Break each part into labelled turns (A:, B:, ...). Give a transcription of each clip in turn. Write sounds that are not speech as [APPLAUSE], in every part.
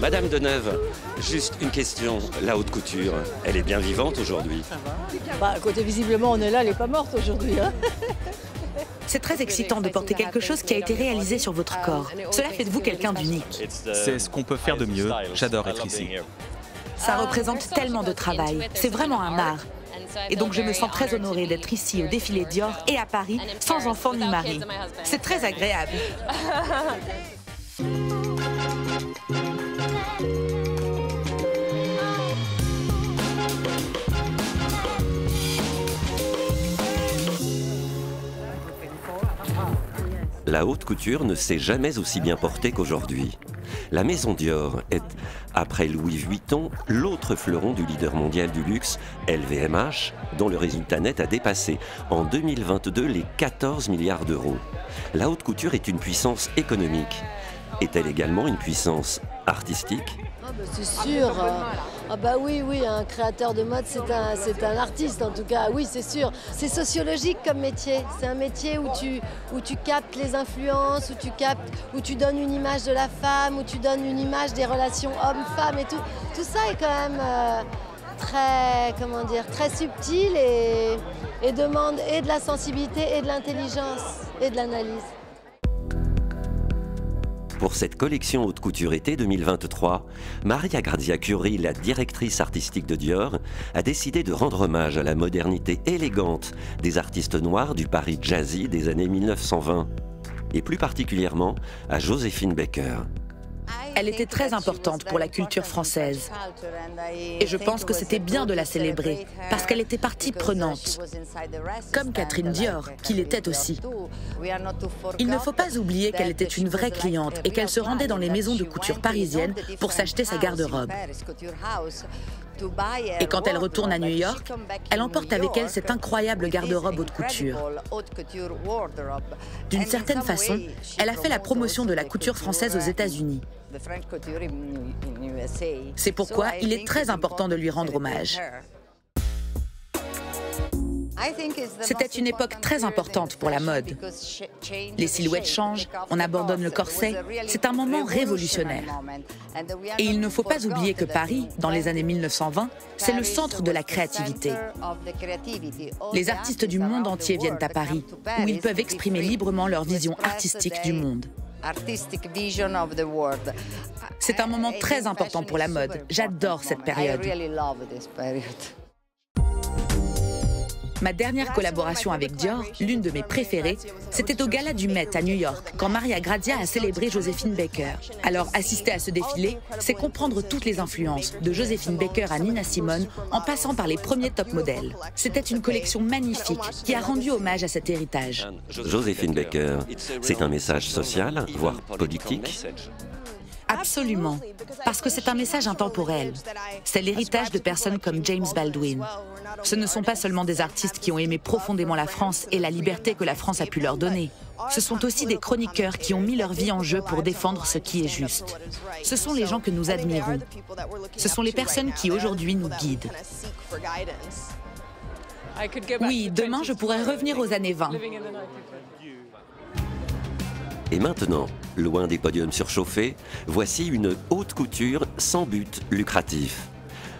A: Madame Deneuve, juste une question. La haute couture, elle est bien vivante aujourd'hui
B: Bah, côté visiblement, on est là, elle n'est pas morte aujourd'hui. Hein.
C: C'est très excitant de porter quelque chose qui a été réalisé sur votre corps. Cela fait de vous quelqu'un d'unique.
D: C'est ce qu'on peut faire de mieux. J'adore être ici.
C: Ça représente tellement de travail. C'est vraiment un art. Et donc je me sens très honorée d'être ici au défilé Dior et à Paris sans enfant ni mari. C'est très agréable.
A: La haute couture ne s'est jamais aussi bien portée qu'aujourd'hui. La maison Dior est, après Louis Vuitton, l'autre fleuron du leader mondial du luxe, LVMH, dont le résultat net a dépassé en 2022 les 14 milliards d'euros. La haute couture est une puissance économique. Est-elle également une puissance artistique
B: Ah bah, c'est sûr. Ah bah oui, oui, un créateur de mode, c'est un, c'est un artiste en tout cas. Oui, c'est sûr. C'est sociologique comme métier. C'est un métier où tu, où tu captes les influences, où tu captes, où tu donnes une image de la femme, où tu donnes une image des relations hommes-femmes et tout. Tout ça est quand même euh, très, comment dire, très subtil et, et demande et de la sensibilité et de l'intelligence et de l'analyse.
A: Pour cette collection haute couture été 2023, Maria Grazia Curie, la directrice artistique de Dior, a décidé de rendre hommage à la modernité élégante des artistes noirs du Paris jazzy des années 1920, et plus particulièrement à Joséphine Baker.
C: Elle était très importante pour la culture française. Et je pense que c'était bien de la célébrer, parce qu'elle était partie prenante. Comme Catherine Dior, qui l'était aussi. Il ne faut pas oublier qu'elle était une vraie cliente et qu'elle se rendait dans les maisons de couture parisiennes pour s'acheter sa garde-robe. Et quand elle retourne à New York, elle emporte avec elle cette incroyable garde-robe haute couture. D'une certaine façon, elle a fait la promotion de la couture française aux États-Unis. C'est pourquoi il est très important de lui rendre hommage. C'était une époque très importante pour la mode. Les silhouettes changent, on abandonne le corset. C'est un moment révolutionnaire. Et il ne faut pas oublier que Paris, dans les années 1920, c'est le centre de la créativité. Les artistes du monde entier viennent à Paris, où ils peuvent exprimer librement leur vision artistique du monde. C'est un moment très important pour la mode. J'adore cette période. Ma dernière collaboration avec Dior, l'une de mes préférées, c'était au Gala du Met à New York, quand Maria Grazia a célébré Joséphine Baker. Alors, assister à ce défilé, c'est comprendre toutes les influences, de Joséphine Baker à Nina Simone, en passant par les premiers top modèles. C'était une collection magnifique qui a rendu hommage à cet héritage.
A: Joséphine Baker, c'est un message social, voire politique?
C: Absolument, parce que c'est un message intemporel. C'est l'héritage de personnes comme James Baldwin. Ce ne sont pas seulement des artistes qui ont aimé profondément la France et la liberté que la France a pu leur donner. Ce sont aussi des chroniqueurs qui ont mis leur vie en jeu pour défendre ce qui est juste. Ce sont les gens que nous admirons. Ce sont les personnes qui aujourd'hui nous guident. Oui, demain je pourrais revenir aux années 20.
A: Et maintenant, loin des podiums surchauffés, voici une haute couture sans but lucratif.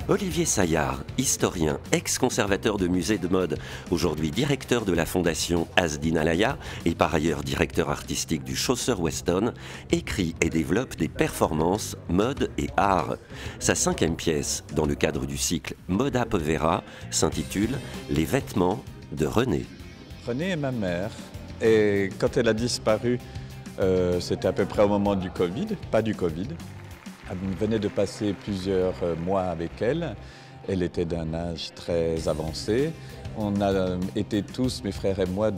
A: Olivier Saillard, historien, ex-conservateur de musée de mode, aujourd'hui directeur de la fondation Asdin Alaya et par ailleurs directeur artistique du Chausseur Weston, écrit et développe des performances mode et art. Sa cinquième pièce, dans le cadre du cycle Moda Povera, s'intitule Les vêtements de René.
E: René est ma mère et quand elle a disparu, euh, c'était à peu près au moment du Covid, pas du Covid. On venait de passer plusieurs euh, mois avec elle. Elle était d'un âge très avancé. On a euh, été tous, mes frères et moi,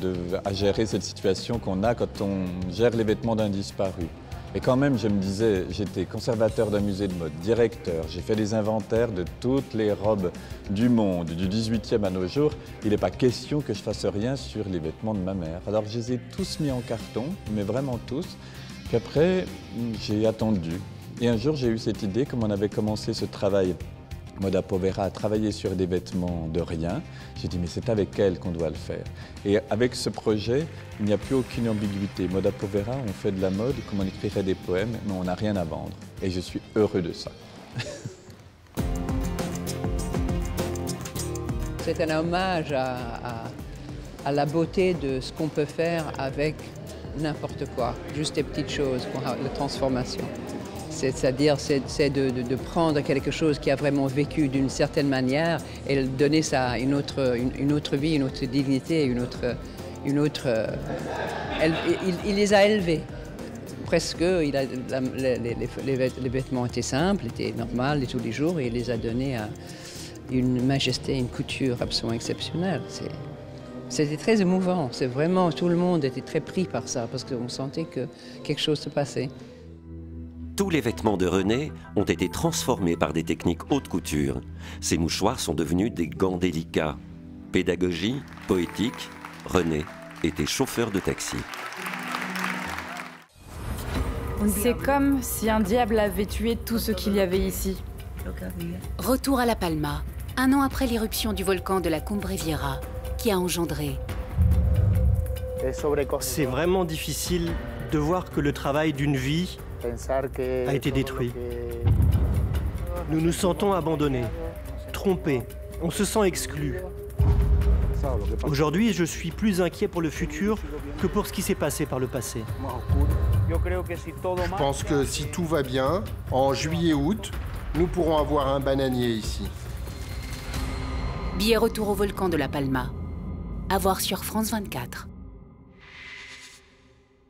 E: à gérer cette situation qu'on a quand on gère les vêtements d'un disparu. Et quand même, je me disais, j'étais conservateur d'un musée de mode, directeur, j'ai fait des inventaires de toutes les robes du monde, du 18e à nos jours. Il n'est pas question que je fasse rien sur les vêtements de ma mère. Alors je les ai tous mis en carton, mais vraiment tous. Puis après, j'ai attendu. Et un jour, j'ai eu cette idée, comme on avait commencé ce travail Moda Povera a travaillé sur des vêtements de rien. J'ai dit, mais c'est avec elle qu'on doit le faire. Et avec ce projet, il n'y a plus aucune ambiguïté. Moda Povera, on fait de la mode comme on écrirait des poèmes, mais on n'a rien à vendre. Et je suis heureux de ça. [LAUGHS]
F: C'est un hommage à, la beauté de ce qu'on peut faire avec n'importe quoi, juste des petites choses la transformation. C'est-à-dire, c'est de, prendre quelque chose qui a vraiment vécu d'une certaine manière et donner ça une autre, une, autre vie, une autre dignité, une autre... Une autre il, les a élevés. Presque, il a, les, vêtements étaient simples, étaient normaux de tous les jours et il les a donnés à une majesté, une couture absolument exceptionnelle. C'était très émouvant. C'est vraiment, tout le monde était très pris par ça parce qu'on sentait que quelque chose se passait.
A: Tous les vêtements de René ont été transformés par des techniques haute couture. Ces mouchoirs sont devenus des gants délicats. Pédagogie, poétique, René était chauffeur de taxi.
G: C'est comme si un diable avait tué tout ce qu'il y avait ici.
H: Retour à La Palma, un an après l'éruption du volcan de la Cumbre Vieja, qui a engendré.
I: C'est vraiment difficile de voir que le travail d'une vie a été détruit. Nous nous sentons abandonnés, trompés, on se sent exclus. Aujourd'hui, je suis plus inquiet pour le futur que pour ce qui s'est passé par le passé.
J: Je pense que si tout va bien, en juillet-août, nous pourrons avoir un bananier ici.
H: Billet retour au volcan de La Palma. À voir sur France 24.